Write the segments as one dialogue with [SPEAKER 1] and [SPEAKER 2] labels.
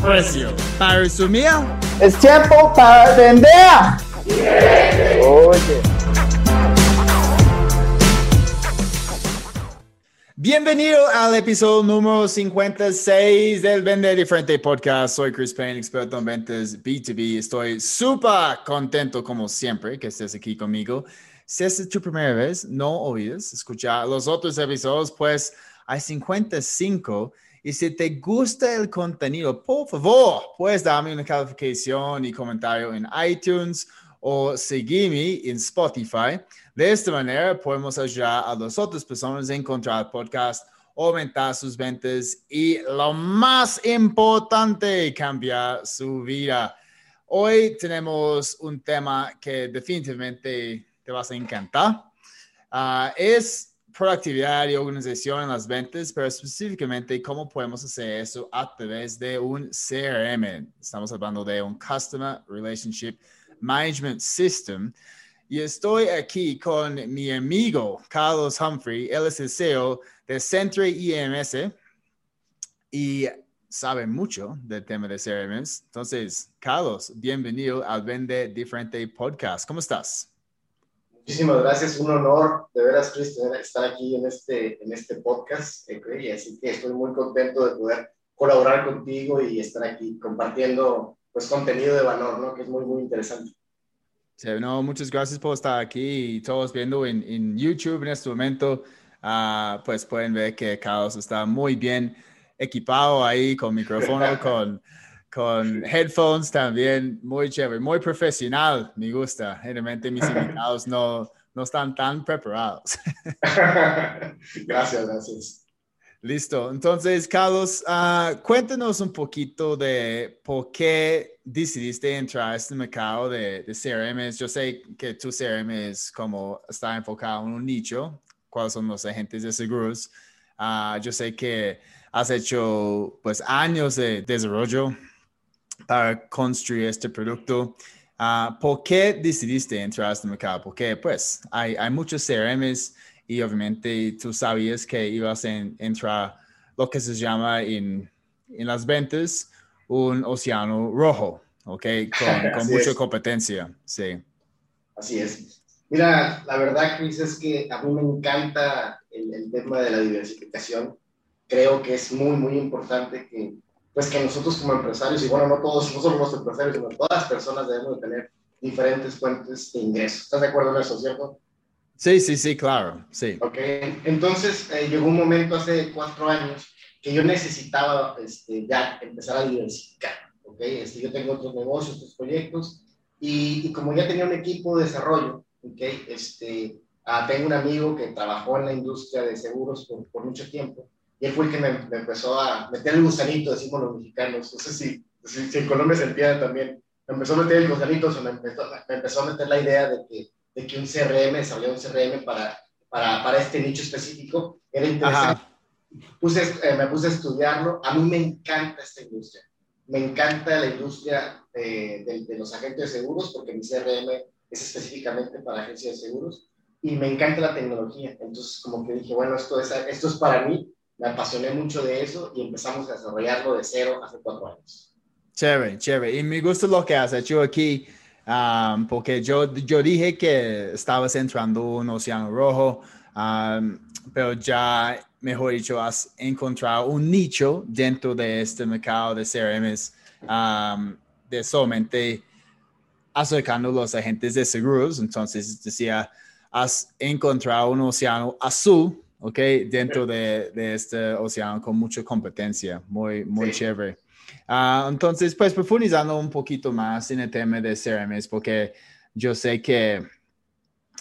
[SPEAKER 1] precio. Para resumir,
[SPEAKER 2] es tiempo para vender. Oye.
[SPEAKER 1] Bienvenido al episodio número 56 del Vende Diferente Podcast. Soy Chris Payne, experto en ventas B2B. Estoy súper contento, como siempre, que estés aquí conmigo. Si esta es tu primera vez, no olvides escuchar los otros episodios, pues hay 55. Y si te gusta el contenido, por favor, puedes darme una calificación y comentario en iTunes o seguirme en Spotify. De esta manera podemos ayudar a las otras personas a encontrar el podcast, aumentar sus ventas y lo más importante, cambiar su vida. Hoy tenemos un tema que definitivamente te vas a encantar. Ah, es productividad y organización en las ventas, pero específicamente cómo podemos hacer eso a través de un CRM. Estamos hablando de un Customer Relationship Management System. Y estoy aquí con mi amigo Carlos Humphrey. Él es el CEO de Centre IMS y sabe mucho del tema de CRMs. Entonces, Carlos, bienvenido al Vende Diferente Podcast. ¿Cómo estás?
[SPEAKER 3] Muchísimas gracias, un honor de veras, Chris, estar aquí en este, en este podcast. Eh, así que estoy muy contento de poder colaborar contigo y estar aquí compartiendo pues, contenido de valor, ¿no? que es muy, muy interesante.
[SPEAKER 1] Sí, no, muchas gracias por estar aquí y todos viendo en, en YouTube en este momento. Uh, pues pueden ver que Carlos está muy bien equipado ahí con micrófono, con, con headphones también, muy chévere, muy profesional, me gusta. Generalmente mis invitados no, no están tan preparados.
[SPEAKER 3] gracias, gracias.
[SPEAKER 1] Listo. Entonces, Carlos, uh, cuéntanos un poquito de por qué decidiste entrar a este mercado de, de CRM. Yo sé que tu CRM es como está enfocado en un nicho, cuáles son los agentes de seguros. Uh, yo sé que has hecho pues años de desarrollo para construir este producto. Uh, ¿Por qué decidiste entrar a este mercado? Porque pues hay, hay muchos CRMs y obviamente tú sabías que ibas a entrar lo que se llama en, en las ventas un océano rojo, ¿ok? Con, con mucha competencia, sí.
[SPEAKER 3] Así es. Mira, la verdad, Chris, es que a mí me encanta el, el, tema de la diversificación. Creo que es muy, muy importante que, pues, que nosotros como empresarios, y bueno, no todos, no solo los empresarios, sino todas las personas debemos de tener diferentes fuentes de ingresos. ¿Estás de acuerdo en eso, cierto?
[SPEAKER 1] Sí, sí, sí, claro, sí.
[SPEAKER 3] Ok, entonces eh, llegó un momento hace cuatro años que yo necesitaba este, ya empezar a diversificar, ok. Este, yo tengo otros negocios, otros proyectos, y, y, como ya tenía un equipo de desarrollo, ok, este, ah, tengo un amigo que trabajó en la industria de seguros por, por mucho tiempo, y él fue el que me, me, empezó a meter el gusanito, decimos los mexicanos, no sé si, si, si en Colombia se entiende también, me empezó a meter el gusanito, o me empezó, me empezó a meter la idea de que de que un CRM, desarrollar un CRM para, para, para, este nicho específico, era interesante. Puse, eh, me puse a estudiarlo. A mí me encanta esta industria. Me encanta la industria de, de, de, los agentes de seguros porque mi CRM es específicamente para agencias de seguros y me encanta la tecnología. Entonces, como que dije, bueno, esto es, esto es para mí. Me apasioné mucho de eso y empezamos a desarrollarlo de cero hace cuatro años.
[SPEAKER 1] Chévere, chévere. Y me gusta lo que has hecho aquí Um, porque yo, yo dije que estabas entrando un océano rojo, um, pero ya, mejor dicho, has encontrado un nicho dentro de este mercado de CRMs um, de solamente acercando los agentes de seguros. Entonces, decía, has encontrado un océano azul, ¿ok? Dentro de, de este océano con mucha competencia. Muy, muy sí. chévere. Uh, entonces, pues profundizando un poquito más en el tema de CRMs, porque yo sé que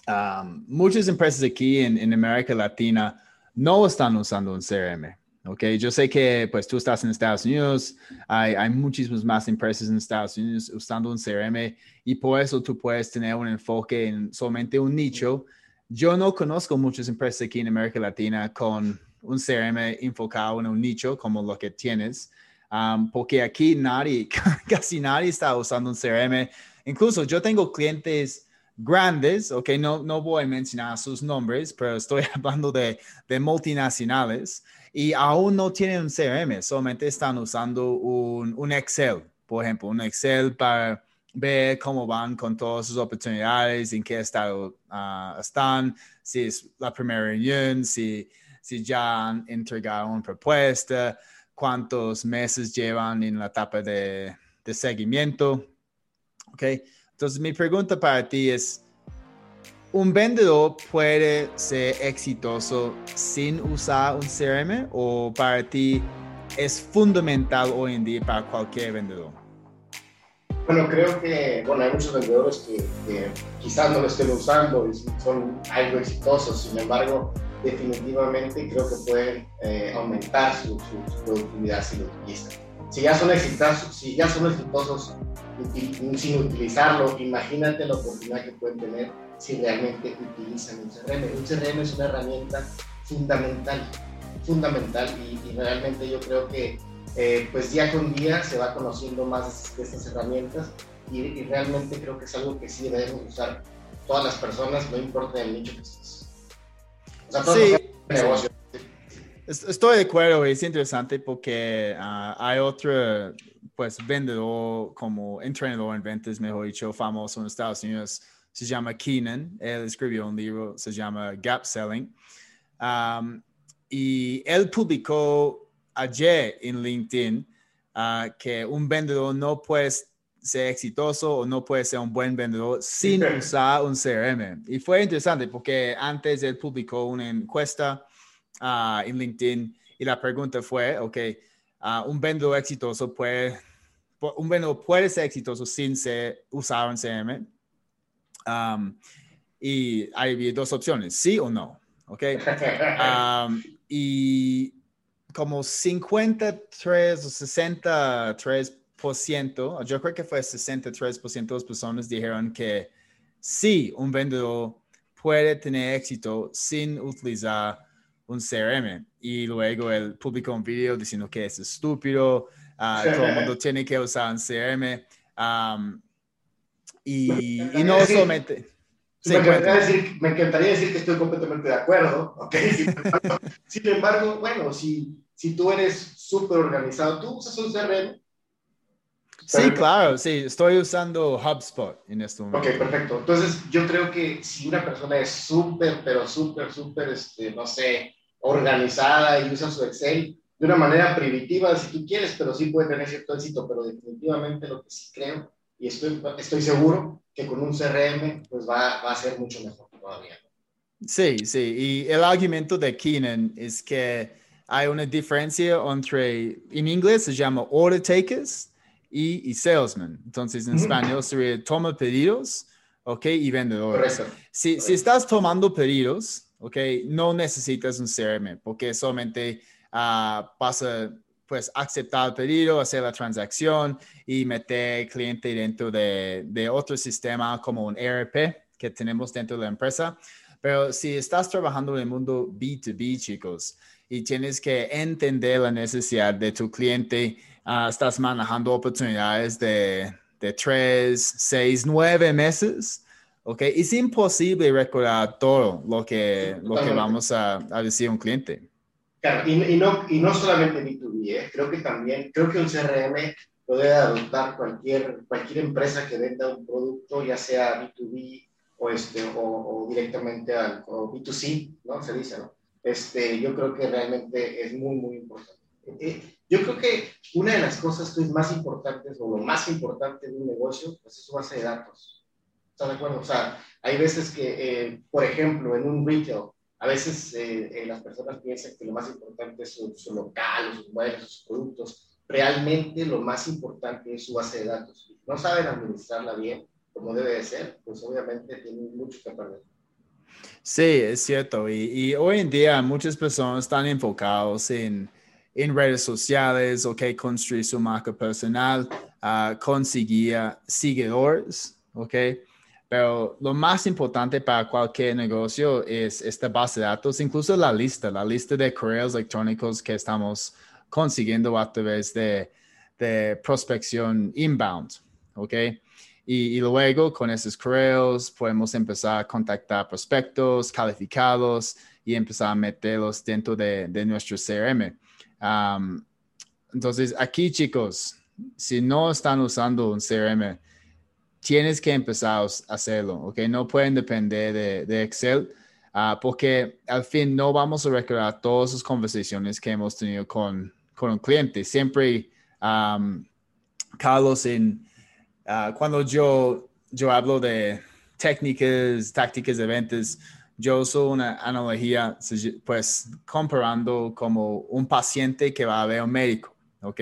[SPEAKER 1] um, muchas empresas aquí en, en, América Latina no están usando un CRM, Ok, yo sé que pues tú estás en Estados Unidos, hay, hay muchísimas más empresas en Estados Unidos usando un CRM y por eso tú puedes tener un enfoque en solamente un nicho. Yo no conozco muchas empresas aquí en América Latina con un CRM enfocado en un nicho como lo que tienes, um, porque aquí nadie, casi nadie está usando un CRM. Incluso yo tengo clientes grandes, ok, no, no voy a mencionar sus nombres, pero estoy hablando de, de multinacionales y aún no tienen un CRM, solamente están usando un, un Excel, por ejemplo, un Excel para ver cómo van con todas sus oportunidades, en qué estado uh, están, si es la primera reunión, si, si ya han entregado una propuesta, cuántos meses llevan en la etapa de, de seguimiento. ¿Ok? Entonces, mi pregunta para ti es, ¿un vendedor puede ser exitoso sin usar un CRM o para ti es fundamental hoy en día para cualquier vendedor?
[SPEAKER 3] Bueno, creo que bueno, hay muchos vendedores que, quizás no lo estén usando y son algo exitosos, sin embargo, definitivamente creo que pueden eh, aumentar su, productividad si lo utilizan. Si ya son exitosos, si ya son exitosos sin utilizarlo, imagínate la oportunidad que pueden tener si realmente utilizan un CRM. Un CRM es una herramienta fundamental, fundamental y, realmente yo creo que eh, pues día con día se va conociendo más de estas herramientas y, realmente creo que es algo que sí debemos usar todas las personas, no importa el nicho que estés.
[SPEAKER 1] O sea, sí. negocio. Estoy de acuerdo, es interesante porque ah, hay otro pues vendedor como entrenador en ventas, mejor dicho, famoso en Estados Unidos, se llama Keenan. Él escribió un libro, se llama Gap Selling. Um, y él publicó ayer en LinkedIn uh, que un vendedor no puede ser exitoso o no puede ser un buen vendedor sin usar un CRM. Y fue interesante porque antes él publicó una encuesta uh, en LinkedIn y la pregunta fue, ok, uh, un vendedor exitoso puede, un vendedor puede ser exitoso sin ser, usar un CRM. Um, y hay dos opciones, sí o no, ok. Um, y como 53 o 63%, yo creo que fue 63% de las personas dijeron que sí, un vendedor puede tener éxito sin utilizar un CRM. Y luego él publicó un video diciendo que es estúpido, uh, todo el mundo tiene que usar un CRM. Um, y, y, no solamente...
[SPEAKER 3] me, encantaría decir, me, encantaría decir, que estoy completamente de acuerdo, ¿okay? Sin embargo, bueno, si, si tú eres súper organizado, tú usas un CRM.
[SPEAKER 1] Sí, claro, sí, estoy usando HubSpot en este momento.
[SPEAKER 3] Ok, perfecto. Entonces, yo creo que si una persona es súper, pero súper, súper, este, no sé, organizada y usa su Excel de una manera primitiva, si tú quieres, pero sí puede tener cierto éxito, pero definitivamente lo que sí creo y estoy, estoy seguro que con un CRM pues va, va a ser mucho mejor todavía.
[SPEAKER 1] Sí, sí, y el argumento de Keenan es que hay una diferencia entre, en inglés se llama order takers y, y salesman. Entonces, en español sería toma pedidos, ¿ok? Y vendedores. Si, si estás tomando pedidos, ¿ok? No necesitas un CRM porque solamente uh, pasa pues aceptar el pedido, hacer la transacción y meter cliente dentro de, de, otro sistema como un ERP que tenemos dentro de la empresa. Pero si estás trabajando en el mundo B2B, chicos, y tienes que entender la necesidad de tu cliente, uh, estás manejando oportunidades de, de tres, seis, nueve meses, ¿ok? Es imposible recordar todo lo que, lo que vamos a, a decir a un cliente.
[SPEAKER 3] Claro, y, y, no, y no solamente B2B, ¿eh? creo que también, creo que un CRM puede adoptar cualquier, cualquier empresa que venda un producto, ya sea B2B o, este, o, o directamente al o B2C, ¿no? Se dice, ¿no? Este, yo creo que realmente es muy, muy importante. Eh, yo creo que una de las cosas que es más importantes o lo más importante de un negocio pues es su base de datos. ¿Estás de acuerdo? O sea, hay veces que, eh, por ejemplo, en un retail, a veces eh, las personas piensan que lo más importante es su, local, sus muebles, sus productos. Realmente lo más importante es su base de datos. Si no saben administrarla bien, como debe de ser, pues obviamente tienen mucho que perder.
[SPEAKER 1] Sí, es cierto. Y, hoy en día muchas personas están enfocados en, en redes sociales, ok, construir su marca personal, uh, conseguir seguidores, ok. Pero lo más importante para cualquier negocio es esta base de datos, incluso la lista, la lista de correos electrónicos que estamos consiguiendo a través de, de prospección inbound, ¿ok? Y, luego con esos correos podemos empezar a contactar prospectos calificados y empezar a meterlos dentro de, de nuestro CRM. entonces, aquí chicos, si no están usando un CRM, tienes que empezar a hacerlo, ¿ok? No pueden depender de, Excel. Uh, porque al fin no vamos a recordar todas las conversaciones que hemos tenido con, con un cliente. Siempre, Carlos, en, Ah, cuando yo, yo hablo de técnicas, tácticas de ventas, yo uso una analogía, pues comparando como un paciente que va a ver a un médico, ¿ok?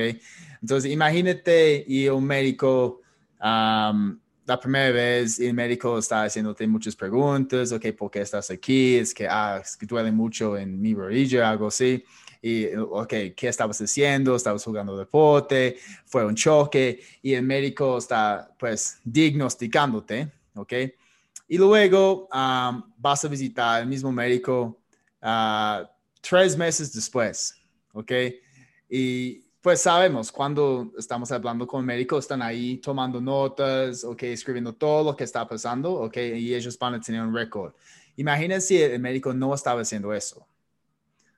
[SPEAKER 1] Entonces, imagínate y un médico, la primera vez el médico está haciéndote muchas preguntas, ¿ok? ¿Por qué estás aquí? Es que, ah, es que duele mucho en mi rodilla, algo así y, ok, ¿qué estabas haciendo? ¿Estabas jugando deporte? ¿Fue un choque? Y el médico está, pues, diagnosticándote, ¿ok? Y luego vas a visitar al mismo médico uh, tres meses después, ¿ok? Y pues sabemos, cuando estamos hablando con médicos, están ahí tomando notas, ¿ok? Escribiendo todo lo que está pasando, ¿ok? Y ellos van a tener un récord. Imagínense si el médico no estaba haciendo eso,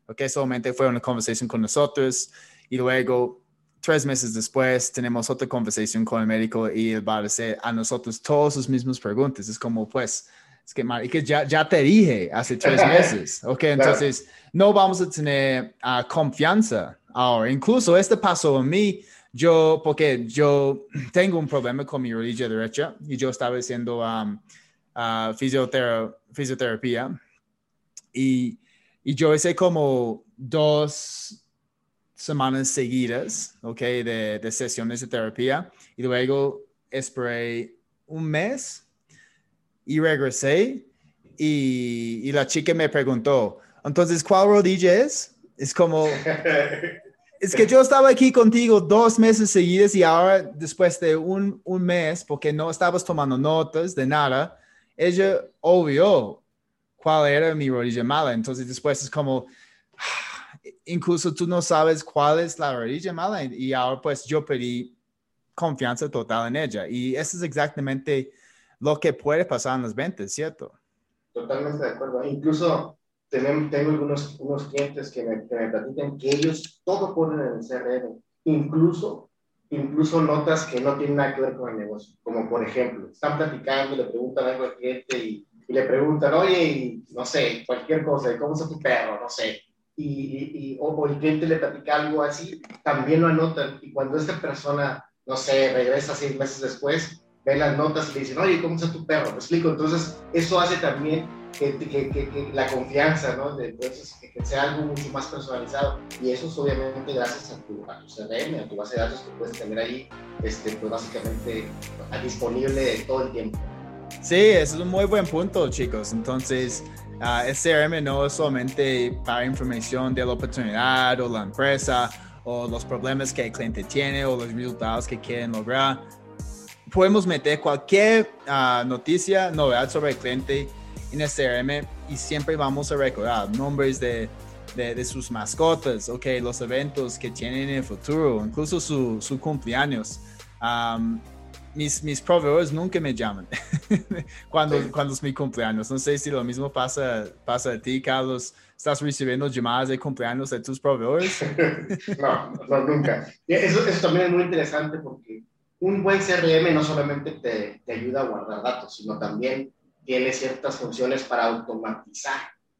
[SPEAKER 1] ¿ok? Solamente fue una conversación con nosotros y luego tres meses después tenemos otra conversación con el médico y él va a hacer a nosotros todas sus mismas preguntas. Es como, pues, es que, que ya, ya te dije hace tres meses, ¿ok? Entonces, no vamos a tener ah, confianza ahora. Incluso este pasó a mí, yo, porque yo tengo un problema con mi rodilla derecha y yo estaba haciendo um, uh, fisioterapia y y yo hice como dos semanas seguidas, ¿ok? De, de sesiones de terapia. Y luego esperé un mes y regresé. Y, y, la chica me preguntó, entonces, ¿cuál rodilla es? Es como, es que yo estaba aquí contigo dos meses seguidos y ahora después de un, un mes, porque no estabas tomando notas de nada, ella obvio cuál era mi rodilla mala. Entonces después es como, incluso tú no sabes cuál es la rodilla mala y ahora pues yo pedí confianza total en ella. Y eso es exactamente lo que puede pasar en las ventas, ¿cierto?
[SPEAKER 3] Totalmente de acuerdo. Incluso tengo, tengo algunos unos clientes que me, que me platican que ellos todo ponen en el CRM, incluso, incluso notas que no tienen nada que ver con el negocio. Como por ejemplo, están platicando, le preguntan algo al cliente y y le preguntan, oye, no sé, cualquier cosa, ¿cómo está tu perro? No sé. Y, y, o, el cliente le platica algo así, también lo anotan. Y cuando esta persona, no sé, regresa seis meses después, ve las notas y le dicen, oye, ¿cómo está tu perro? ¿Me explico? Entonces, eso hace también que, que, que, la confianza, ¿no? Entonces, que, sea algo mucho más personalizado. Y eso es obviamente gracias a tu, a tu CRM, a tu base de datos que puedes tener ahí, este, pues básicamente disponible todo el tiempo.
[SPEAKER 1] Sí, es un muy buen punto, chicos. Entonces, uh, el CRM no es solamente para información de la oportunidad o la empresa o los problemas que el cliente tiene o los resultados que quieren lograr. Podemos meter cualquier ah, noticia, novedad sobre el cliente en CRM y siempre vamos a recordar nombres de, de, sus mascotas, okay, los eventos que tienen en el futuro, incluso su, su cumpleaños. Um, mis, mis proveedores nunca me llaman cuando, cuando es mi cumpleaños. No sé si lo mismo pasa, pasa a ti, Carlos. ¿Estás recibiendo llamadas de cumpleaños de tus proveedores?
[SPEAKER 3] no, no, nunca. Eso, eso también es muy interesante porque un buen CRM no solamente te, te ayuda a guardar datos, sino también tiene ciertas funciones para automatizar.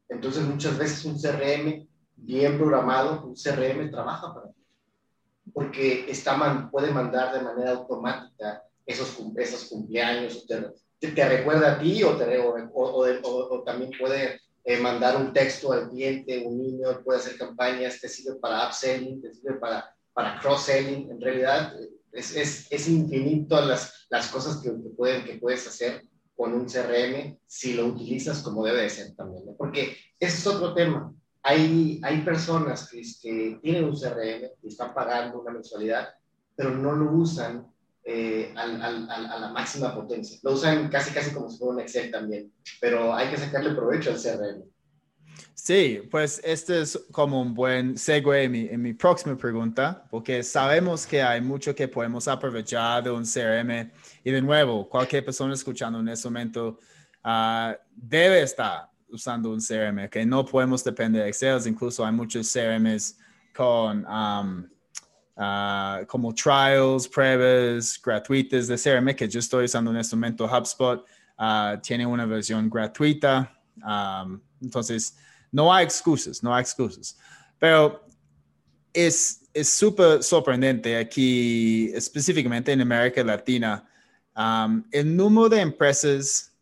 [SPEAKER 3] Entonces, muchas veces un CRM bien programado, un CRM trabaja para ti porque está, puede mandar de manera automática esos, esos cumpleaños, te, te, recuerda a ti o, te, o, o, también puede eh, mandar un texto al cliente, un niño, puede hacer campañas, te sirve para upselling, te sirve para, para cross-selling. En realidad es, es, es infinito las, las cosas que, que, pueden, que puedes hacer con un CRM si lo utilizas como debe de ser también. Porque ese es otro tema. hay, hay personas que, que tienen un CRM y están pagando una mensualidad, pero no lo usan eh, al, al, a la máxima potencia. Lo usan casi, casi como si fuera un Excel también, pero hay que sacarle provecho al CRM.
[SPEAKER 1] Sí, pues este es como un buen segue en mi, en mi próxima pregunta, porque sabemos que hay mucho que podemos aprovechar de un CRM y de nuevo, cualquier persona escuchando en este momento uh, debe estar usando un CRM, que no podemos depender de Excel, incluso hay muchos CRMs con um, uh, como trials, pruebas gratuitas de CRM que yo estoy usando en este momento. HubSpot uh, tiene una versión gratuita, entonces no hay excusas, no hay excusas. Pero es súper sorprendente aquí, específicamente en América Latina, el número de empresas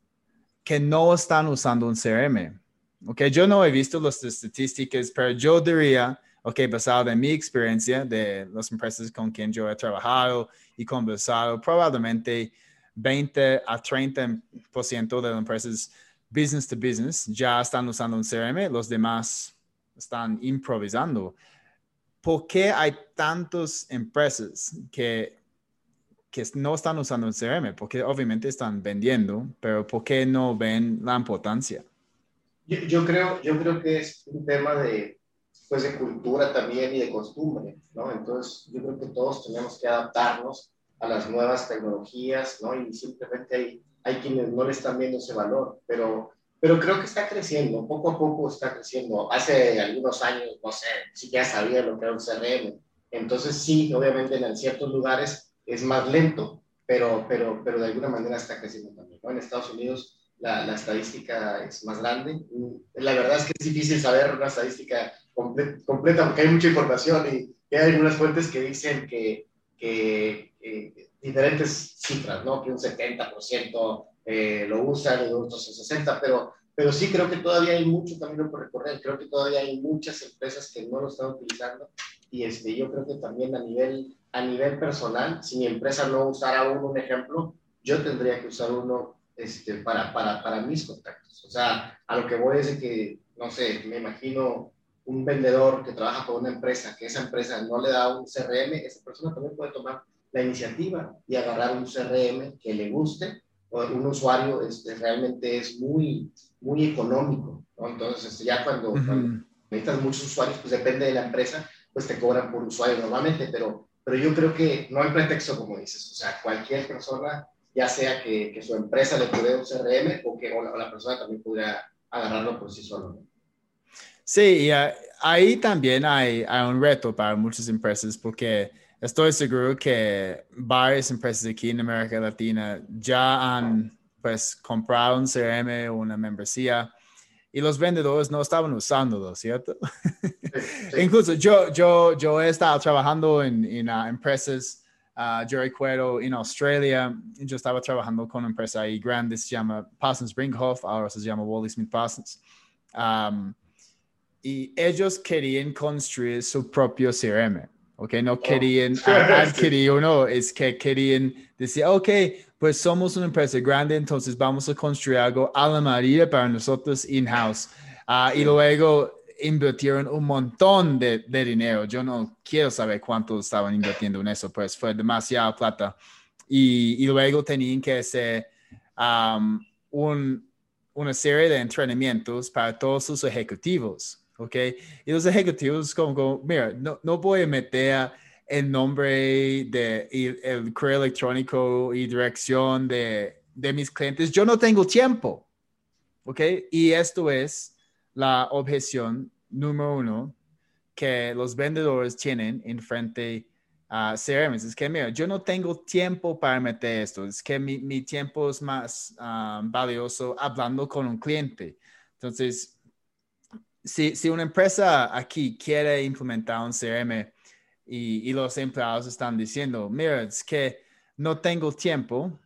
[SPEAKER 1] que no están usando un CRM. Okay, yo no he visto las estadísticas, pero yo diría, ok, basado en mi experiencia de las empresas con quien yo he trabajado y conversado, probablemente 20 a 30% de las empresas business to business ya están usando un CRM, los demás están improvisando. ¿Por qué hay tantas empresas que que no están usando un CRM, porque obviamente están vendiendo, pero ¿por qué no ven la importancia?
[SPEAKER 3] Yo, yo, creo, yo creo que es un tema de, pues de cultura también y de costumbre, ¿no? Entonces, yo creo que todos tenemos que adaptarnos a las nuevas tecnologías, ¿no? Y simplemente hay, hay quienes no le están viendo ese valor, pero, pero creo que está creciendo, poco a poco está creciendo. Hace algunos años, no sé, si ya sabía lo que era un CRM. Entonces, sí, obviamente en ciertos lugares es más lento, pero, pero, pero de alguna manera está creciendo también. En Estados Unidos la, la, estadística es más grande. La verdad es que es difícil saber una estadística completa porque hay mucha información y, hay algunas fuentes que dicen que, que diferentes cifras, ¿no? que un 70% eh, lo usan y otros un 60%, pero, pero sí creo que todavía hay mucho camino por recorrer. Creo que todavía hay muchas empresas que no lo están utilizando y este, yo creo que también a nivel a nivel personal, si mi empresa no usara uno, un ejemplo, yo tendría que usar uno este, para, para, para mis contactos. O sea, a lo que voy es de que, no sé, me imagino un vendedor que trabaja con una empresa, que esa empresa no le da un CRM, esa persona también puede tomar la iniciativa y agarrar un CRM que le guste. O un usuario este, realmente es muy, muy económico. ¿no? Entonces, este, ya cuando, cuando necesitas muchos usuarios, pues depende de la empresa, pues te cobran por usuario normalmente, pero pero yo creo que no hay pretexto, como dices. O sea, cualquier persona, ya sea que, que su empresa le provee un CRM o que la, persona también pudiera agarrarlo por sí solo.
[SPEAKER 1] Sí, y ah, ahí también hay, hay, un reto para muchas empresas porque estoy seguro que varias empresas aquí en América Latina ya han pues comprado un CRM o una membresía y los vendedores no estaban usándolo, ¿cierto? Incluso yo, yo, yo he estado trabajando en, en uh, empresas, uh, yo recuerdo en Australia, yo estaba trabajando con una empresa ahí grande, se llama Parsons Brinkhoff, ahora se llama Wally Smith Parsons. Um, y ellos querían construir su propio CRM, ¿ok? No oh. querían adquirir uno, es que querían decir, ok, pues somos una empresa grande, entonces vamos a construir algo a la María para nosotros in-house. Ah, y luego invirtieron un montón de, de, dinero. Yo no quiero saber cuánto estaban invirtiendo en eso, pues fue demasiada plata. Y, y luego tenían que hacer um, un, una serie de entrenamientos para todos sus ejecutivos, ¿ok? Y los ejecutivos como, como mira, no, no voy a meter el nombre de el correo electrónico y dirección de, de mis clientes, yo no tengo tiempo. ¿Ok? Y esto es la objeción número uno que los vendedores tienen en frente a CRM. Es que, mira, yo no tengo tiempo para meter esto. Es que mi, mi tiempo es más ah, valioso hablando con un cliente. Entonces, si, si una empresa aquí quiere implementar un CRM, y, los empleados están diciendo, mira, es que no tengo tiempo,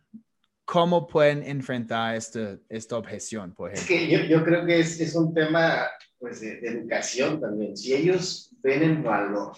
[SPEAKER 1] ¿cómo pueden enfrentar esta, esta objeción, por ejemplo?
[SPEAKER 3] Es que yo, creo que es, es un tema pues, de, educación también. Si ellos ven el valor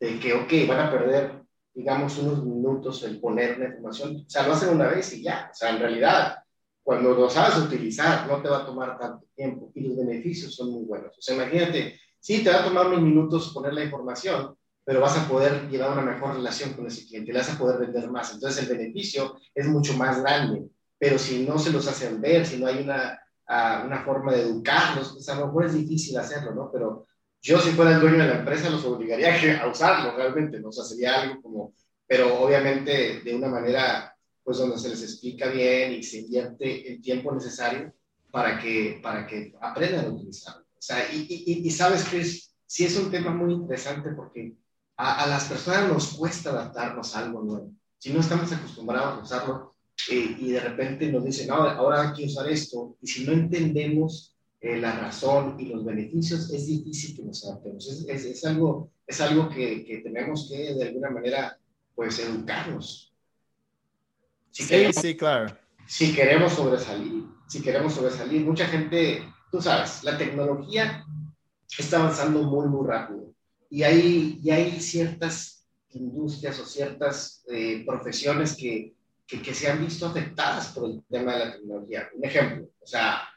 [SPEAKER 3] de que, ok, van a perder, digamos, unos minutos en poner una información, o sea, lo hacen una vez y ya, o sea, en realidad cuando lo sabes utilizar, no te va a tomar tanto tiempo y los beneficios son muy buenos. O sea, imagínate, sí, te va a tomar unos minutos poner la información, pero vas a poder llevar una mejor relación con ese cliente, le vas a poder vender más. Entonces, el beneficio es mucho más grande. Pero si no se los hacen ver, si no hay una, uh, una forma de educarlos, pues a lo mejor es difícil hacerlo, ¿no? Pero yo si fuera el dueño de la empresa los obligaría a usarlo realmente, ¿no? O sea, sería algo como, pero obviamente de una manera, pues donde se les explica bien y se invierte el tiempo necesario para que, para que aprendan a utilizarlo. O sea, y, y, y sabes es, sí es un tema muy interesante porque a, a, las personas nos cuesta adaptarnos a algo nuevo. Si no estamos acostumbrados a usarlo eh, y de repente nos dicen, no, ahora hay que usar esto, y si no entendemos eh, la razón y los beneficios, es difícil que nos adaptemos. Es, es, es algo, es algo que, que, tenemos que de alguna manera, pues, educarnos.
[SPEAKER 1] Si sí, queremos, sí, claro.
[SPEAKER 3] Si queremos sobresalir, si queremos sobresalir, mucha gente, tú sabes, la tecnología está avanzando muy, muy rápido. Y hay, y hay ciertas industrias o ciertas eh, profesiones que, que, que, se han visto afectadas por el tema de la tecnología. Un ejemplo, o sea,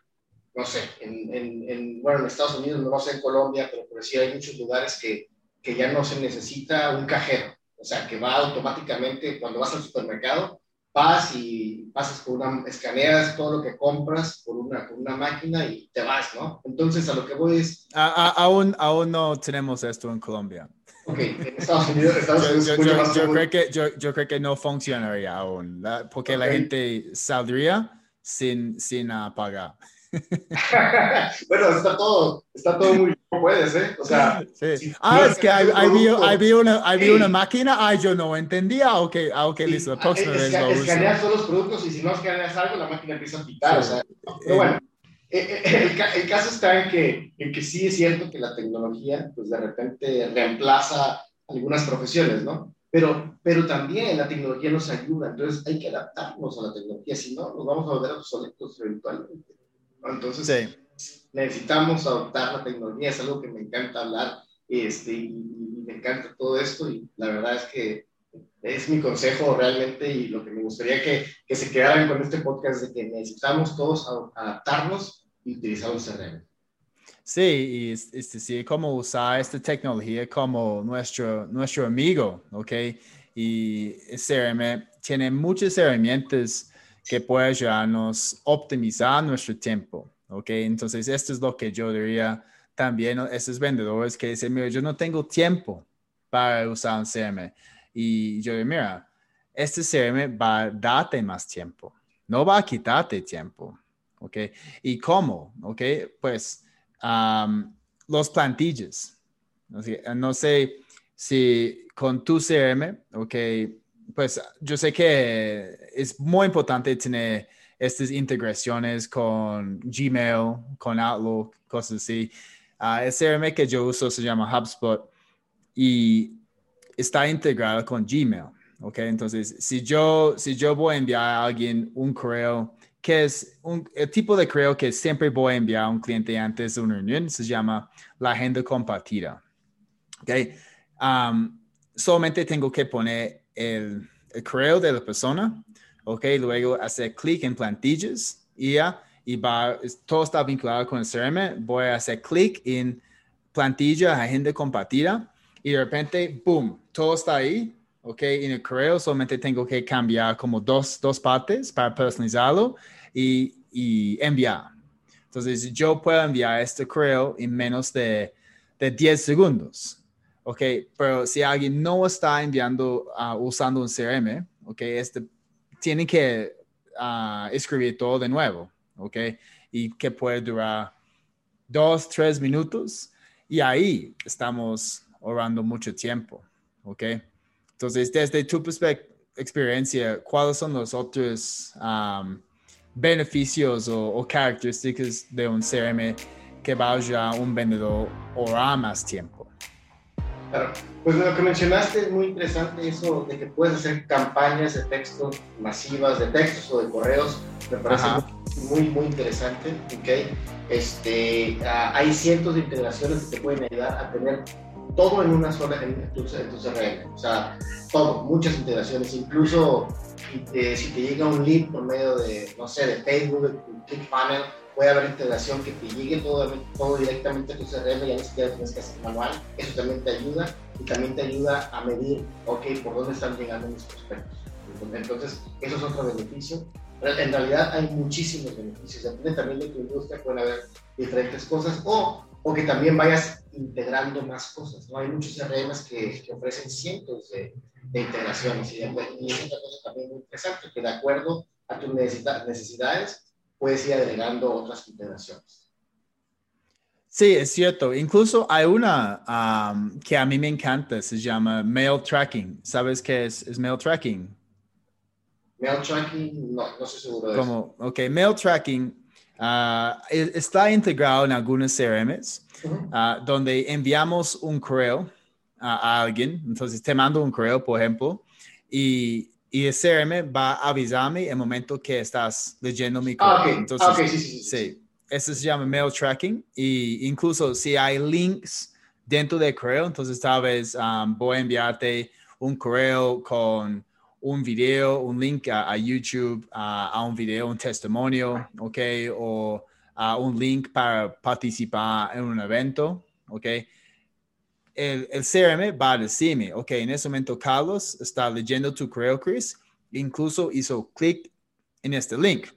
[SPEAKER 3] no sé, en, en, en, bueno, en Estados Unidos, no sé en Colombia, pero por decir, hay muchos lugares que, que ya no se necesita un cajero, o sea, que va automáticamente, cuando vas al supermercado, vas y pasas por una, escaneas todo lo que compras por una, por una máquina y te vas, ¿no? Entonces, a lo que voy es...
[SPEAKER 1] A, a, aún, aún no tenemos esto en Colombia.
[SPEAKER 3] Ok, en Estados Unidos, Estados Unidos
[SPEAKER 1] yo, yo, yo, creo que, yo, creo que no funcionaría aún, porque okay. la gente saldría sin, sin uh, pagar.
[SPEAKER 3] bueno, está todo, está todo muy bien, puedes, ¿eh? O sea,
[SPEAKER 1] sí. si ah, es que hay, hay, vi, una, una máquina, ay, yo no entendía, ok, ah, ok, listo, la próxima
[SPEAKER 3] es,
[SPEAKER 1] vez
[SPEAKER 3] es,
[SPEAKER 1] lo
[SPEAKER 3] Escaneas todos los productos y si no escaneas algo, la máquina empieza a picar, sí. o sea, pero bueno. El, el, caso está en que, en que sí es cierto que la tecnología, pues de repente reemplaza algunas profesiones, ¿no? Pero, pero también la tecnología nos ayuda, entonces hay que adaptarnos a la tecnología, si no, nos vamos a volver obsoletos eventualmente. Entonces, sí. necesitamos adoptar la tecnología, es algo que me encanta hablar este, y, y, me encanta todo esto y la verdad es que es mi consejo realmente y lo que me gustaría que, que se quedaran con este podcast de que necesitamos todos adaptarnos y utilizar un CRM.
[SPEAKER 1] Sí, y este, sí, cómo usar esta tecnología como nuestro, nuestro amigo, ¿ok? Y CRM tiene muchas herramientas que puede ayudarnos a optimizar nuestro tiempo. ¿Ok? Entonces, esto es lo que yo diría también a esos vendedores que dicen, mira, yo no tengo tiempo para usar un CRM. Y yo digo, mira, este CRM va a darte más tiempo, no va a quitarte tiempo. ¿Ok? ¿Y cómo? ¿Ok? Pues los plantillas. No sé si con tu CRM, ¿ok? Pues yo sé que es muy importante tener estas integraciones con Gmail, con Outlook, cosas así. Uh, el CRM que yo uso se llama HubSpot y está integrado con Gmail. ¿ok? Entonces, si yo, si yo voy a enviar a alguien un correo, que es un, el tipo de correo que siempre voy a enviar a un cliente antes de una reunión, se llama la agenda compartida. ¿ok? Um, solamente tengo que poner el, el correo de la persona, ¿ok? Luego hacer clic en plantillas y ya, y va, todo está vinculado con el CRM. Voy a hacer clic en plantilla, agenda compartida y de repente, boom, todo está ahí, ¿ok? En el correo solamente tengo que cambiar como dos, dos partes para personalizarlo y, y enviar. Entonces, yo puedo enviar este correo en menos de, de 10 segundos. ¿Ok? Pero si alguien no está enviando, uh, usando un CRM, ¿ok? Este, tiene que uh, escribir todo de nuevo, ¿ok? Y que puede durar dos, tres minutos y ahí estamos ahorrando mucho tiempo, ¿ok? Entonces, desde tu experiencia, ¿cuáles son los otros um, beneficios o, características de un CRM que va a ayudar a un vendedor ahorrar más tiempo?
[SPEAKER 3] Claro, pues lo que mencionaste es muy interesante eso de que puedes hacer campañas de texto masivas, de textos o de correos, me parece muy, muy interesante, ¿ok? Este, uh, hay cientos de integraciones que te pueden ayudar a tener todo en una sola, en tu, en tu CRM, o sea, todo, muchas integraciones, incluso y si te llega un lead por medio de, no sé, de Facebook, de ClickFunnels, puede haber integración que te llegue todo, todo directamente a tu CRM, ya ni siquiera tienes que hacer manual, eso también te ayuda y también te ayuda a medir, ok, por dónde están llegando mis prospectos. Entonces, eso es otro beneficio. En realidad hay muchísimos beneficios, depende también de tu industria, pueden haber diferentes cosas o, o que también vayas integrando más cosas. ¿no? Hay muchos CRMs que, que ofrecen cientos de, de integraciones y, y es otra cosa también muy interesante, que de acuerdo a tus necesidades puedes ir agregando otras integraciones.
[SPEAKER 1] Sí, es cierto. Incluso hay una um, que a mí me encanta, se llama Mail Tracking. ¿Sabes qué es, es Mail Tracking?
[SPEAKER 3] Mail Tracking, no, no estoy seguro de
[SPEAKER 1] Como, eso. Ok, Mail Tracking uh, está integrado en algunos CRMs uh, donde enviamos un correo a, alguien. Entonces, te mando un correo, por ejemplo, y y el CRM va a avisarme el momento que estás leyendo mi
[SPEAKER 3] correo. Ah, Entonces, ah, sí, sí, sí,
[SPEAKER 1] sí. Eso se llama mail tracking. Y incluso si hay links dentro del correo, entonces tal vez um, voy a enviarte un correo con un video, un link a, YouTube, a un video, un testimonio, ¿ok? O a un link para participar en un evento, ¿ok? El, el, CRM va a decirme, ok, en ese momento Carlos está leyendo tu correo, Chris, incluso hizo clic en este link.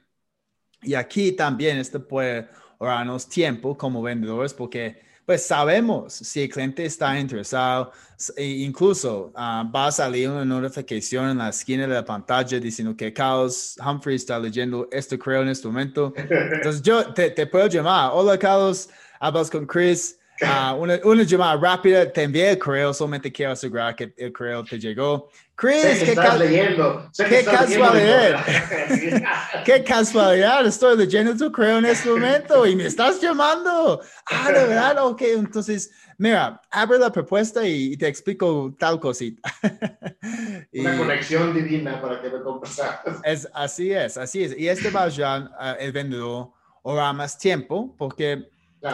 [SPEAKER 1] Y aquí también este puede ahorrarnos tiempo como vendedores porque pues sabemos si el cliente está interesado, e incluso uh, va a salir una notificación en la esquina de la pantalla diciendo que Carlos Humphrey está leyendo este correo en este momento. Entonces yo te, te puedo llamar, hola Carlos, hablas con Chris, Uh, una, una, llamada rápida, te envié el correo, solamente quiero asegurar que el correo te llegó. Chris,
[SPEAKER 3] ¿qué, estás leyendo.
[SPEAKER 1] ¿qué casualidad? qué casualidad, estoy leyendo tu correo en este momento y me estás llamando. Ah, de verdad, ok, entonces, mira, abre la propuesta y, te explico tal cosita.
[SPEAKER 3] Una conexión divina para que me compres.
[SPEAKER 1] Es, así es, así es. Y este va a ayudar el vendedor ahorrar más tiempo porque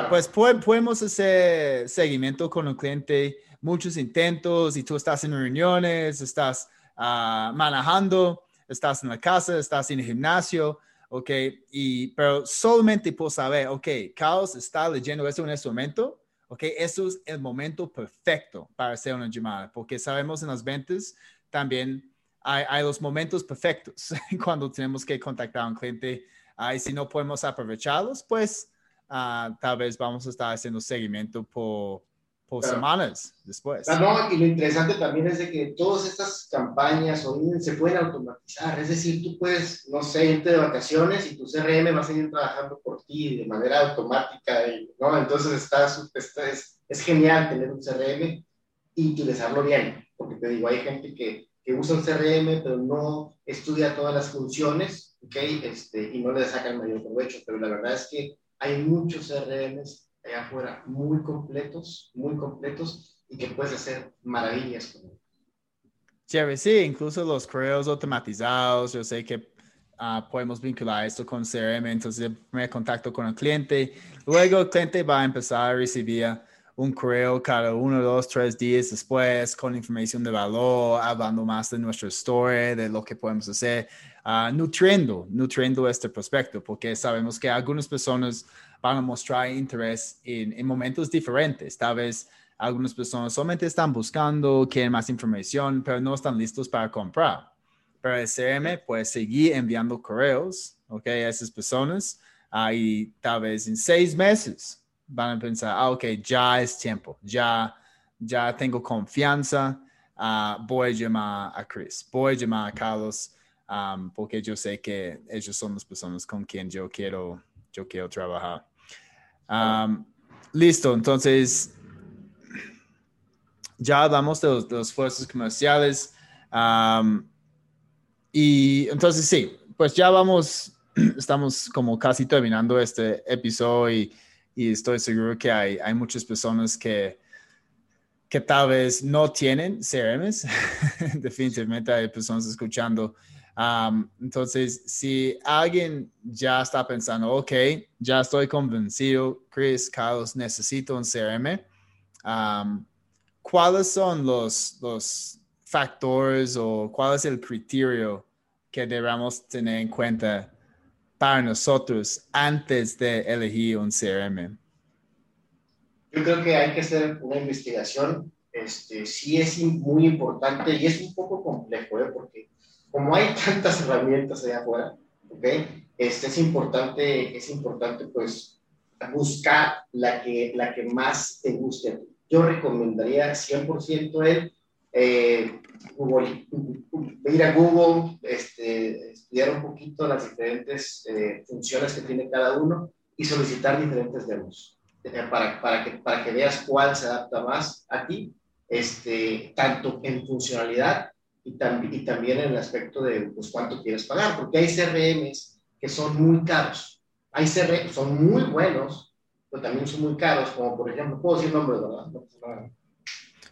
[SPEAKER 1] pues podemos hacer seguimiento con el cliente, muchos intentos y tú estás en reuniones, estás uh, manejando, estás en la casa, estás en el gimnasio, ¿ok? Y, pero solamente por saber, ok, Carlos está leyendo esto en este momento, ¿ok? Eso es el momento perfecto para hacer una llamada, porque sabemos en las ventas también hay, hay los momentos perfectos cuando tenemos que contactar a un cliente. y si no podemos aprovecharlos, pues Ah, tal vez vamos a estar haciendo seguimiento por, por semanas después.
[SPEAKER 3] Ah, no, y lo interesante también es de que todas estas campañas o se pueden automatizar, es decir, tú puedes, no sé, irte de vacaciones y tu CRM va a seguir trabajando por ti de manera automática, ¿no? Entonces está, está, es, es genial tener un CRM y utilizarlo bien, porque te digo, hay gente que, que usa un CRM pero no estudia todas las funciones, ¿ok? Este, y no le saca el mayor provecho, pero la verdad es que hay muchos CRMs allá afuera muy completos, muy completos y que puedes hacer maravillas con ellos.
[SPEAKER 1] Chévere, sí, incluso los correos automatizados, yo sé que ah, podemos vincular esto con CRM, entonces me contacto con el cliente, luego el cliente va a empezar a recibir un correo cada uno, dos, tres días después con información de valor, hablando más de nuestra historia, de lo que podemos hacer. Ah, nutriendo, nutriendo este prospecto, porque sabemos que algunas personas van a mostrar interés en, en, momentos diferentes. Tal vez algunas personas solamente están buscando, quieren más información, pero no están listos para comprar. Pero el CRM puede seguir enviando correos, ¿ok? A esas personas y tal vez en seis meses van a pensar, ah, ok, ya es tiempo, ya, ya tengo confianza, uh, voy a llamar a Chris, voy a llamar a Carlos um, porque yo sé que ellos son las personas con quien yo quiero, yo quiero trabajar. Um, listo, entonces ya hablamos de los, de esfuerzos comerciales. Um, y entonces sí, pues ya vamos, estamos como casi terminando este episodio y estoy seguro que hay, hay muchas personas que, que tal vez no tienen CRMs. Definitivamente hay personas escuchando entonces, si alguien ya está pensando, ok, ya estoy convencido, Chris, Carlos, necesito un CRM, ¿cuáles son los, los factores o cuál es el criterio que debamos tener en cuenta para nosotros antes de elegir un CRM?
[SPEAKER 3] Yo creo que hay que hacer una investigación. Este, sí es muy importante y es un poco complejo, ¿eh? porque como hay tantas herramientas allá afuera, ¿okay? este, es importante, es importante pues buscar la que, la que más te guste. Yo recomendaría 100% el eh, Google, ir a Google, este, estudiar un poquito las diferentes eh, funciones que tiene cada uno y solicitar diferentes demos eh, para, para, que, para que veas cuál se adapta más a ti, este, tanto en funcionalidad y, y también en el aspecto de pues, cuánto quieres pagar, porque hay CRMs que son muy caros, hay CRM, son muy buenos, pero también son muy caros, como por ejemplo, puedo decir nombres, ¿verdad?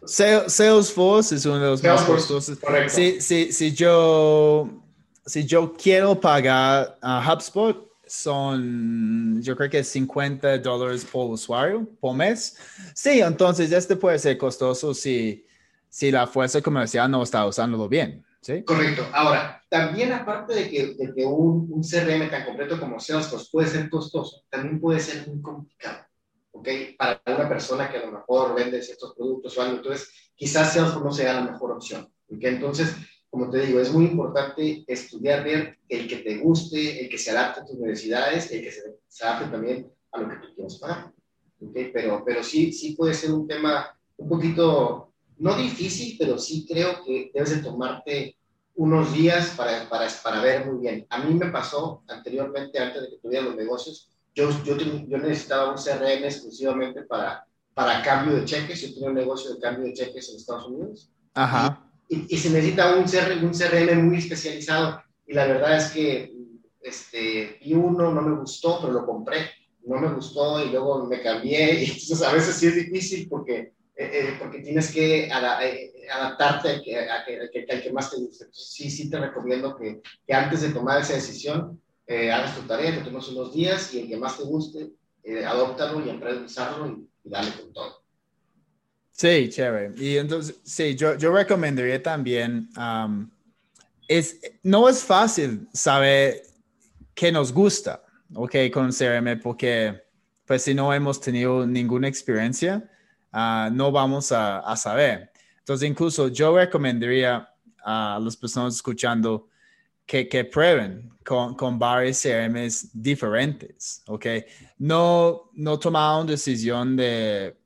[SPEAKER 1] Salesforce es uno de los más costosos. Si, si, si, yo, si yo quiero pagar a HubSpot, son, yo creo que 50 dólares por usuario por mes. Sí, entonces este puede ser costoso si, si la fuerza comercial no está usándolo bien. ¿sí?
[SPEAKER 3] Correcto. Ahora, también aparte de que, de que un, un, CRM tan completo como Salesforce puede ser costoso, también puede ser muy complicado. ¿ok? Para una persona que a lo mejor vende ciertos productos o algo, entonces quizás Salesforce no sea la mejor opción, ¿ok? Entonces, como te digo, es muy importante estudiar, ver el que te guste, el que se adapte a tus necesidades, el que se, adapte también a lo que tú quieres pagar, ¿ok? Pero, pero sí, sí puede ser un tema un poquito, no difícil, pero sí creo que debes de tomarte unos días para, para, para ver muy bien. A mí me pasó anteriormente, antes de que tuviera los negocios, yo, yo, yo, necesitaba un CRM exclusivamente para, para cambio de cheques. Yo tenía un negocio de cambio de cheques en Estados Unidos.
[SPEAKER 1] Ajá.
[SPEAKER 3] Y, y, se necesita un CRM, un CRM muy especializado. Y la verdad es que este, vi uno, no me gustó, pero lo compré. No me gustó y luego me cambié. Y entonces a veces sí es difícil porque, eh, eh, porque tienes que eh, adaptarte al que, a que, al que, más te guste. Entonces, sí, sí te recomiendo que, que antes de tomar esa decisión eh, hagas tu tarea, te tomas unos días y el que más te guste, eh, adóptalo y emprende a usarlo y, y, dale con todo.
[SPEAKER 1] Sí, chévere. Y entonces, sí, yo, yo recomendaría también, um, es, no es fácil saber qué nos gusta, ok, con CRM, porque pues si no hemos tenido ninguna experiencia, uh, no vamos a, a, saber. Entonces, incluso yo recomendaría a las personas escuchando que, que prueben con, con varios CRMs diferentes, ¿ok? No, no tomaron decisión de,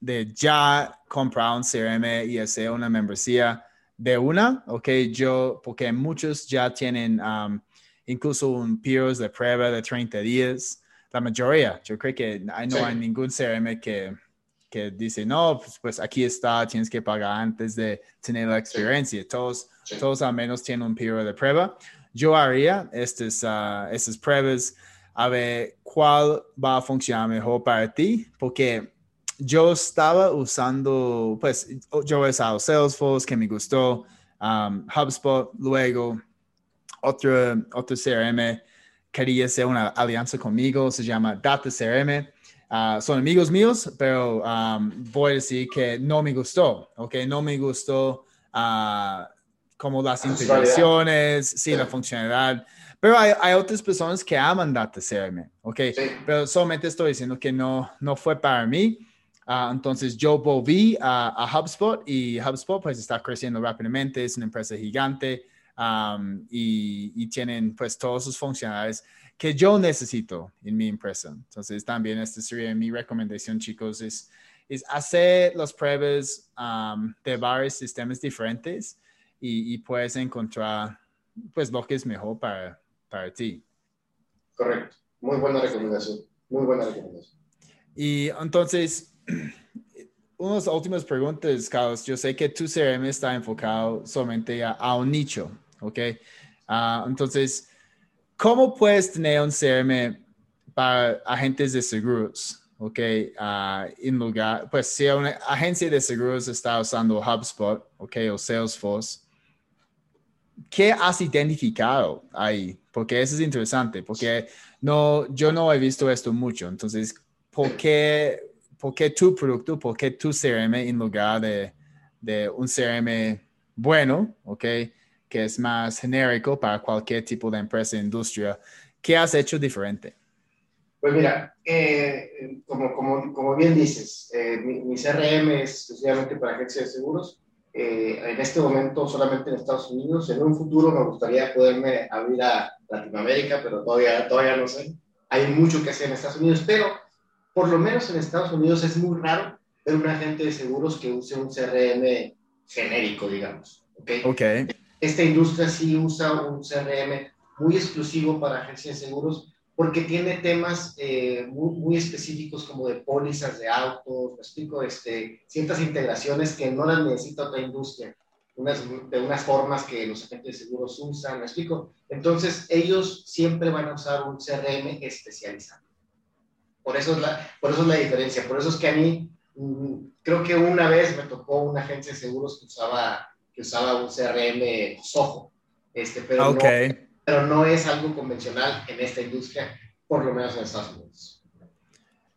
[SPEAKER 1] de ya comprar un CRM y hacer una membresía de una, ¿ok? Yo, porque muchos ya tienen um, incluso un periodo de prueba de 30 días. La mayoría, yo creo que no hay ningún CRM que, que dice, no, pues, pues, aquí está, tienes que pagar antes de tener la experiencia. Todos, todos al menos tienen un periodo de prueba. Yo haría estas, uh, estas pruebas a ver cuál va a funcionar mejor para ti, porque yo estaba usando, pues yo he usado Salesforce, que me gustó, um, HubSpot, luego otro, otro CRM quería hacer una alianza conmigo, se llama Data CRM. Uh, son amigos míos, pero um, voy a decir que no me gustó, ¿ok? No me gustó uh, como las integraciones, sí, la funcionalidad. Pero hay, hay, otras personas que aman Data CRM, ¿ok? Pero solamente estoy diciendo que no, no fue para mí. Uh, entonces yo volví a, a, HubSpot y HubSpot pues está creciendo rápidamente, es una empresa gigante um, y, y, tienen pues todos sus funcionalidades que yo necesito en mi empresa. Entonces también esta sería mi recomendación chicos, es, es hacer las pruebas um, de varios sistemas diferentes y, puedes encontrar pues lo que es mejor para, para ti.
[SPEAKER 3] Correcto. Muy buena recomendación. Muy buena recomendación.
[SPEAKER 1] Y entonces, unas últimas preguntas, Carlos. Yo sé que tu CRM está enfocado solamente a, un nicho, ¿ok? Ah, entonces, ¿cómo puedes tener un CRM para agentes de seguros? ¿ok? Uh, en lugar, pues si una agencia de seguros está usando HubSpot, ¿ok? O Salesforce, ¿qué has identificado ahí? Porque eso es interesante, porque no, yo no he visto esto mucho. Entonces, ¿por qué, por qué tu producto, por qué tu CRM en lugar de, de un CRM bueno, ¿ok? Que es más genérico para cualquier tipo de empresa e industria. ¿Qué has hecho diferente?
[SPEAKER 3] Pues mira, eh, como, como, como, bien dices, eh, mi, CRM es exclusivamente para agencias de seguros. Eh, en este momento solamente en Estados Unidos. En un futuro me gustaría poderme abrir a Latinoamérica, pero todavía, todavía no sé. Hay mucho que hacer en Estados Unidos, pero por lo menos en Estados Unidos es muy raro ver un agente de seguros que use un CRM genérico, digamos. ¿okay?
[SPEAKER 1] okay.
[SPEAKER 3] Esta industria sí usa un CRM muy exclusivo para agencias de seguros porque tiene temas eh, muy, muy, específicos como de pólizas de autos, me explico, este, ciertas integraciones que no las necesita otra industria, unas, de unas formas que los agentes de seguros usan, me explico. Entonces, ellos siempre van a usar un CRM especializado. Por eso es la, por eso es la diferencia, por eso es que a mí, mm, creo que una vez me tocó una agencia de seguros que usaba, que usaba un CRM Soho, este, pero
[SPEAKER 1] okay
[SPEAKER 3] pero no es algo convencional en esta industria, por lo menos en Estados Unidos.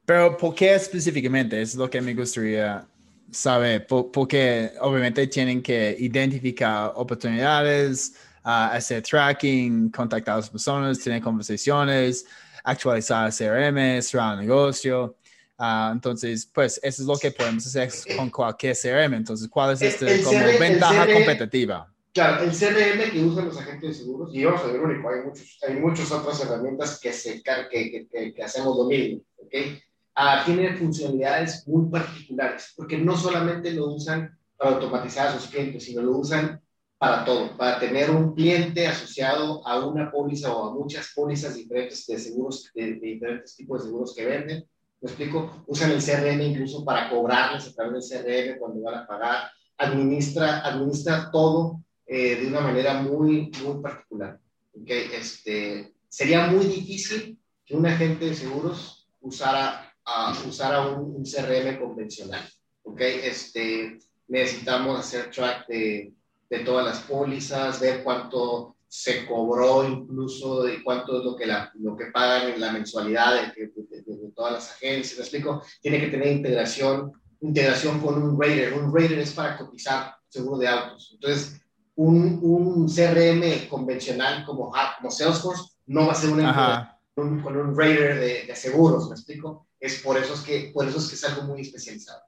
[SPEAKER 1] Pero ¿por qué específicamente? Es lo que me gustaría saber, porque obviamente tienen que identificar oportunidades, uh, hacer tracking, contactar a las personas, tener conversaciones, actualizar CRM, cerrar el negocio. Uh, entonces, pues eso es lo que podemos hacer con cualquier CRM. Entonces, ¿cuál es esta como ventaja competitiva?
[SPEAKER 3] Claro, el CRM que usan los agentes de seguros, y vamos a ver único, hay, muchos, hay muchas otras herramientas que, se, que, que, que, hacemos lo mismo, ¿ok? Ah, tiene funcionalidades muy particulares, porque no solamente lo usan para automatizar a sus clientes, sino lo usan para todo, para tener un cliente asociado a una póliza o a muchas pólizas diferentes de seguros, de, diferentes tipos de seguros que venden. ¿Me explico? Usan el CRM incluso para cobrarles a través del CRM cuando van a pagar. Administra, administra todo eh, de una manera muy, muy particular. ¿okay? Este, sería muy difícil que un agente de seguros usara, uh, usara un, un, CRM convencional. ¿okay? Este, necesitamos hacer track de, de todas las pólizas, ver cuánto se cobró incluso de cuánto es lo que, la, lo que pagan en la mensualidad de, de, de, todas las agencias. ¿Me explico? Tiene que tener integración, integración con un rater. Un rater es para cotizar seguro de autos. Entonces, un, un CRM convencional como, como Salesforce no va a ser una con, con un rater de, de, seguros, ¿me explico? Es por eso es, que, por eso es que es algo muy especializado.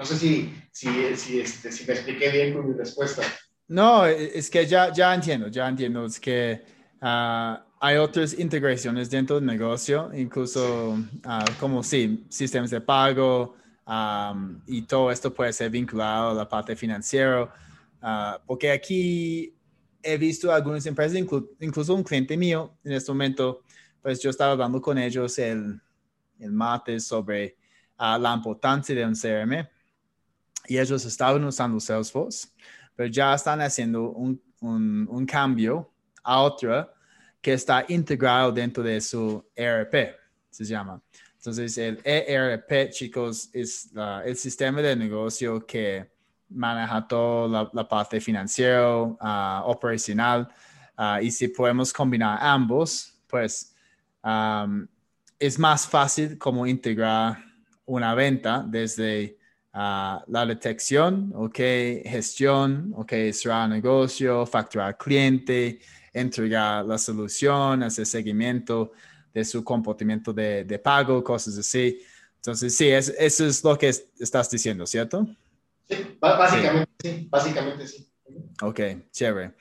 [SPEAKER 3] No sé si, si, si, este, si me expliqué bien con mi respuesta.
[SPEAKER 1] No, es que ya, ya entiendo, ya entiendo. Es que uh, hay otras integraciones dentro del negocio, incluso uh, como sí, sistemas de pago um, y todo esto puede ser vinculado a la parte financiera. Ah, porque aquí he visto algunas empresas, incluso un cliente mío en este momento, pues yo estaba hablando con ellos el, el martes sobre uh, la importancia de un CRM y ellos estaban usando Salesforce, pero ya están haciendo un, un, un cambio a otra que está integrado dentro de su ERP, se llama. Entonces, el ERP, chicos, es el sistema de negocio que maneja toda la, parte financiera, uh, operacional, uh, y si podemos combinar ambos, pues um, es más fácil como integrar una venta desde uh, la detección, ok, gestión, ok, cerrar negocio, facturar cliente, entregar la solución, hacer seguimiento de su comportamiento de, de pago, cosas así. Entonces, sí, eso es lo que estás diciendo, ¿cierto?
[SPEAKER 3] Sí, básicamente sí. básicamente sí. Ok,
[SPEAKER 1] chévere.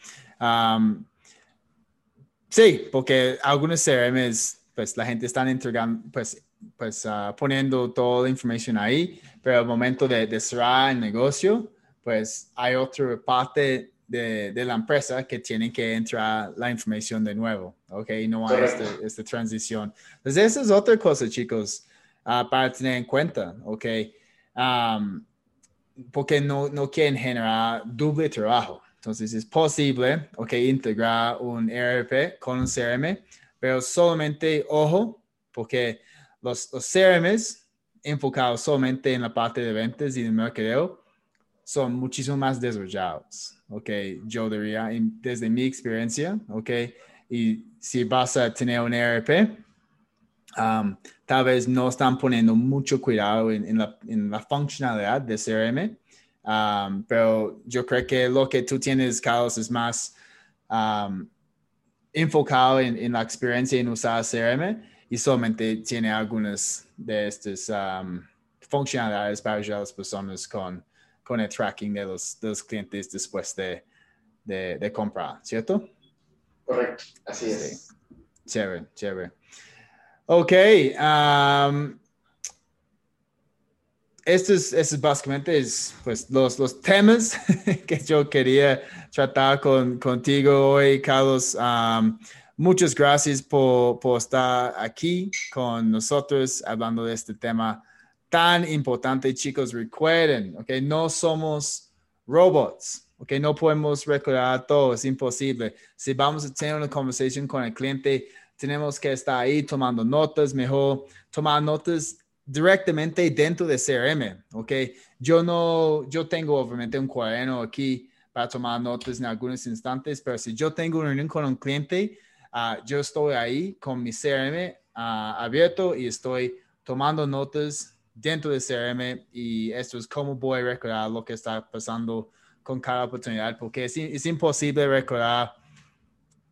[SPEAKER 1] sí, porque algunos CRMs, pues la gente está entregando, pues, pues uh, poniendo toda la información ahí, pero al momento de, de, cerrar el negocio, pues hay otra parte de, de, la empresa que tiene que entrar la información de nuevo, ok, no hay esta, esta, transición. Entonces, esa es otra cosa, chicos, uh, para tener en cuenta, ok. Um, porque no, no quieren generar doble trabajo. Entonces es posible, ok, integrar un ERP con un CRM, pero solamente, ojo, porque los, los CRMs enfocados solamente en la parte de ventas y de mercadeo son muchísimo más desarrollados, ok, yo diría, desde mi experiencia, ok, y si vas a tener un ERP, um, tal vez no están poniendo mucho cuidado en, la, en la, funcionalidad de CRM, um, pero yo creo que lo que tú tienes, Carlos, es más enfocado en, la experiencia en usar CRM y solamente tiene algunas de estas funcionalidades para ayudar a las personas con, con el tracking de los, clientes después de, de, comprar, ¿cierto?
[SPEAKER 3] Correcto, así es.
[SPEAKER 1] Chévere, chévere. Ok. estos, estos básicamente es pues, los, los temas que yo quería tratar con, contigo hoy, Carlos. Muchas gracias por, por, estar aquí con nosotros hablando de este tema tan importante, chicos. Recuerden, ok, no somos robots. Ok, no podemos recordar todo, es imposible. Si vamos a tener una conversación con el cliente, tenemos que estar ahí tomando notas, mejor tomar notas directamente dentro de CRM, ¿ok? Yo no, yo tengo obviamente un cuaderno aquí para tomar notas en algunos instantes, pero si yo tengo una reunión con un cliente, uh, yo estoy ahí con mi CRM uh, ah, abierto y estoy tomando notas dentro de CRM y esto es cómo voy a recordar lo que está pasando con cada oportunidad, porque es, es imposible recordar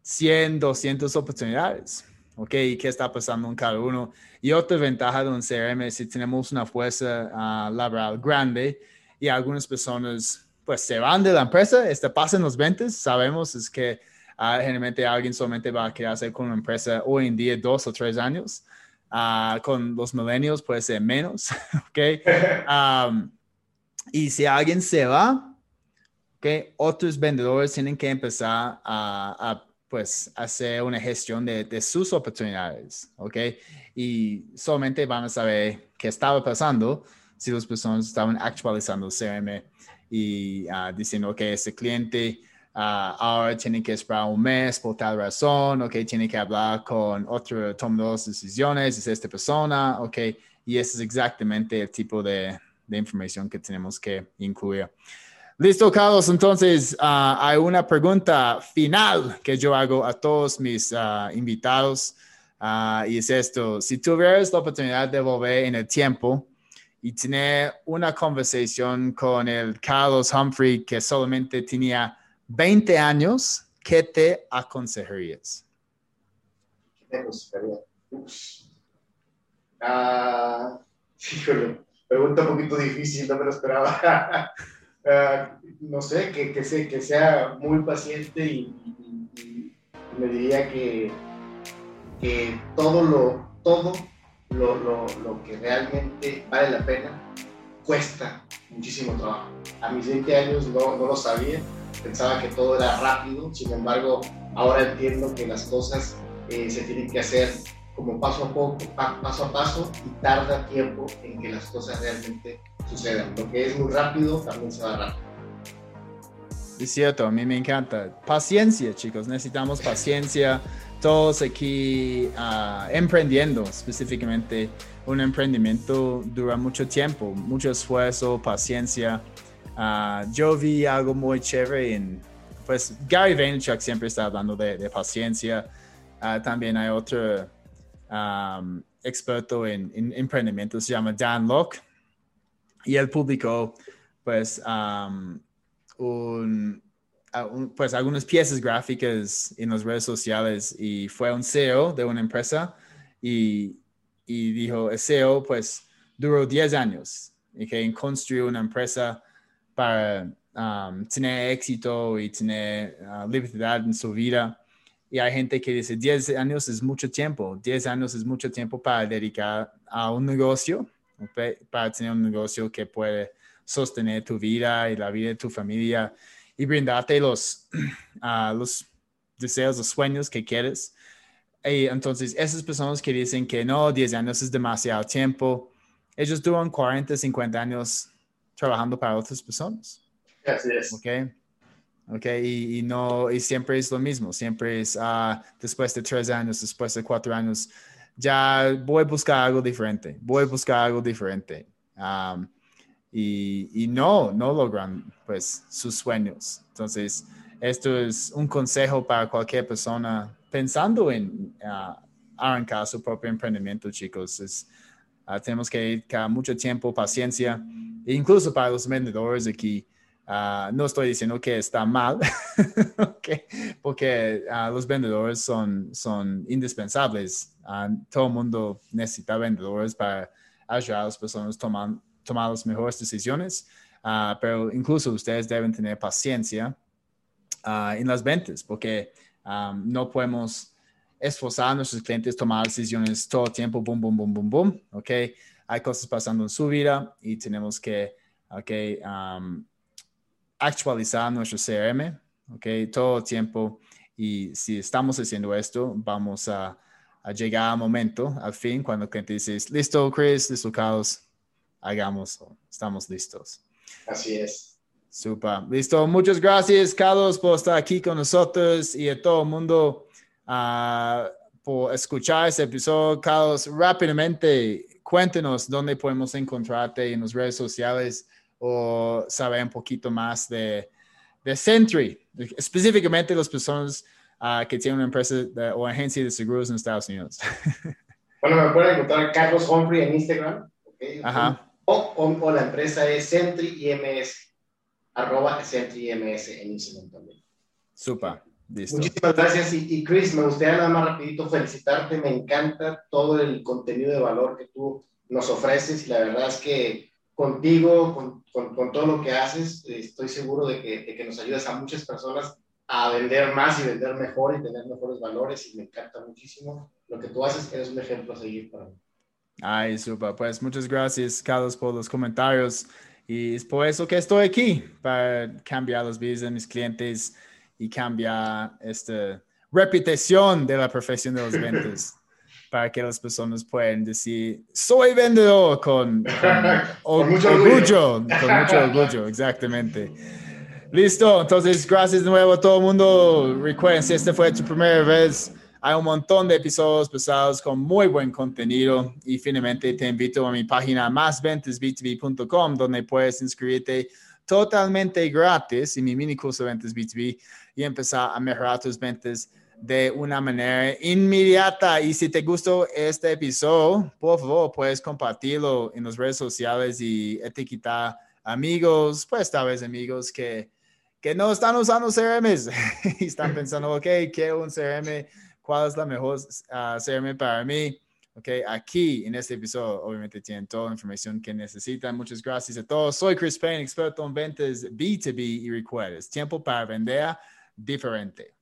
[SPEAKER 1] 100, 200 oportunidades. ¿ok? ¿Y qué está pasando en cada uno? Y otra ventaja de un CRM si tenemos una fuerza uh, laboral grande y algunas personas pues se van de la empresa, este pasan los ventas, sabemos es que uh, generalmente alguien solamente va a quedarse con una empresa hoy en día dos o tres años, uh, con los millennials puede ser menos, ¿ok? Um, y si alguien se va, ¿ok? Otros vendedores tienen que empezar a, a pues hacer una gestión de, sus oportunidades, ¿ok? Y solamente van a saber qué estaba pasando si las personas estaban actualizando el CRM y uh, diciendo que ese cliente uh, ahora tiene que esperar un mes por tal razón, ¿ok? Tiene que hablar con otro, tomar decisiones, es esta persona, ¿ok? Y ese es exactamente el tipo de, de información que tenemos que incluir. Listo, Carlos. Entonces, ah, hay una pregunta final que yo hago a todos mis ah, invitados. Y es esto, si tuvieras la oportunidad de volver en el tiempo y tener una conversación con el Carlos Humphrey que solamente tenía 20 años, ¿qué te aconsejarías?
[SPEAKER 3] ¿Qué te aconsejaría? Ah, pregunta un poquito difícil, no me lo esperaba. Eh, no sé, que, sea muy paciente y, me diría que, todo, lo, todo lo, que realmente vale la pena cuesta muchísimo trabajo. A mis 20 años no lo sabía, pensaba que todo era rápido, sin embargo, ahora entiendo que las cosas eh, se tienen que hacer como paso a poco, paso a paso y tarda tiempo en que las cosas realmente sucedan. Lo que es muy rápido también se va rápido.
[SPEAKER 1] Es cierto, a mí me encanta. Paciencia, chicos, necesitamos paciencia. Todos aquí uh, emprendiendo, específicamente un emprendimiento dura mucho tiempo, mucho esfuerzo, paciencia. Uh, yo vi algo muy chévere en, pues Gary Vaynerchuk siempre está hablando de, paciencia. Uh, también hay otro experto en, en, emprendimiento, se llama Dan Locke, y él publicó pues, um, un, pues algunas piezas gráficas en las redes sociales y fue un CEO de una empresa y, y dijo, el CEO pues duró 10 años y que construyó una empresa para um, tener éxito y tener uh, libertad en su vida. Y hay gente que dice 10 años es mucho tiempo, 10 años es mucho tiempo para dedicar a un negocio para tener un negocio que puede sostener tu vida y la vida de tu familia y brindarte los, uh, los deseos, los sueños que quieres. Y entonces, esas personas que dicen que no, 10 años es demasiado tiempo, ellos duran 40, 50 años trabajando para otras personas.
[SPEAKER 3] Así es.
[SPEAKER 1] Okay. Ok, y, no, y siempre es lo mismo, siempre es uh, después de tres años, después de cuatro años, ya voy a buscar algo diferente, voy a buscar algo diferente. Um, y, y, no, no logran pues sus sueños. Entonces, esto es un consejo para cualquier persona pensando en uh, arrancar su propio emprendimiento, chicos. Es, uh, tenemos que dedicar mucho tiempo, paciencia, e incluso para los vendedores aquí. Ah, no estoy diciendo que está mal, porque ah, los vendedores son, son indispensables. todo el mundo necesita vendedores para ayudar a las personas a tomar, tomar las mejores decisiones, pero incluso ustedes deben tener paciencia en las ventas, porque no podemos esforzar a nuestros clientes tomar decisiones todo el tiempo, boom, boom, boom, boom, boom, ¿ok? Hay cosas pasando en su vida y tenemos que, ¿ok? actualizar nuestro CRM, ¿ok? Todo el tiempo. Y si estamos haciendo esto, vamos a, llegar al momento, al fin, cuando el cliente dice, listo, Chris, listo, Carlos, hagamos, estamos listos.
[SPEAKER 3] Así es.
[SPEAKER 1] Super. Listo. Muchas gracias, Carlos, por estar aquí con nosotros y a todo el mundo uh, por escuchar este episodio. Carlos, rápidamente, cuéntenos dónde podemos encontrarte en las redes sociales o saber un poquito más de, de Sentry, específicamente las personas uh, que tienen una empresa o agencia de seguros en Estados Unidos.
[SPEAKER 3] bueno, me pueden encontrar Carlos Humphrey en Instagram. Okay. Ajá. O, o, la empresa es Sentry IMS, arroba Sentry IMS en Instagram también.
[SPEAKER 1] Super. Listo.
[SPEAKER 3] Muchísimas gracias. Y, y, Chris, me gustaría nada más rapidito felicitarte. Me encanta todo el contenido de valor que tú nos ofreces y la verdad es que contigo, con, con, con, todo lo que haces, estoy seguro de que, de que, nos ayudas a muchas personas a vender más y vender mejor y tener mejores valores y me encanta muchísimo lo que tú haces, eres un ejemplo a seguir para mí.
[SPEAKER 1] Ay, super, pues muchas gracias Carlos por los comentarios y es por eso que estoy aquí, para cambiar los vidas de mis clientes y cambiar esta reputación de la profesión de los ventas. para que las personas puedan decir, soy vendedor con, con, mucho orgullo, con mucho orgullo, exactamente. Listo, entonces gracias de nuevo a todo el mundo. Recuerden, si esta fue tu primera vez, hay un montón de episodios pesados con muy buen contenido y finalmente te invito a mi página másventasb2b.com donde puedes inscribirte totalmente gratis en mi mini curso de ventas B2B y empezar a mejorar tus ventas de una manera inmediata. Y si te gustó este episodio, por favor, puedes compartirlo en las redes sociales y etiquetar amigos, pues tal vez amigos que, que no están usando CRMs y están pensando, ok, quiero un CRM, ¿cuál es la mejor uh, CRM para mí? Ok, aquí en este episodio obviamente tienen toda la información que necesitan. Muchas gracias a todos. Soy Chris Payne, experto en ventas B2B y recuerdes, tiempo para vender diferente.